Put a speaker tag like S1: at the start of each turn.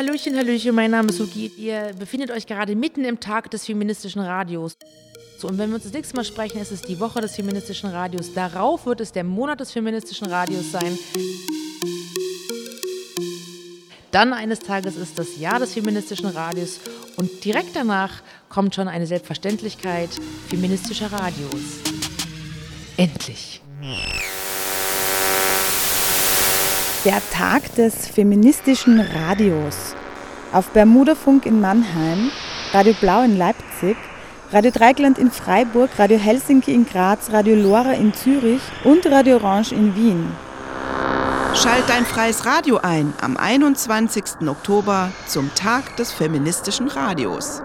S1: Hallöchen, Hallöchen, mein Name ist Sugi. Ihr befindet euch gerade mitten im Tag des feministischen Radios. So, und wenn wir uns das nächste Mal sprechen, ist es die Woche des feministischen Radios. Darauf wird es der Monat des feministischen Radios sein. Dann eines Tages ist das Jahr des feministischen Radios und direkt danach kommt schon eine Selbstverständlichkeit feministischer Radios. Endlich.
S2: Der Tag des feministischen Radios. Auf Bermudafunk in Mannheim, Radio Blau in Leipzig, Radio Dreigland in Freiburg, Radio Helsinki in Graz, Radio Lora in Zürich und Radio Orange in Wien.
S3: Schalt dein freies Radio ein am 21. Oktober zum Tag des feministischen Radios.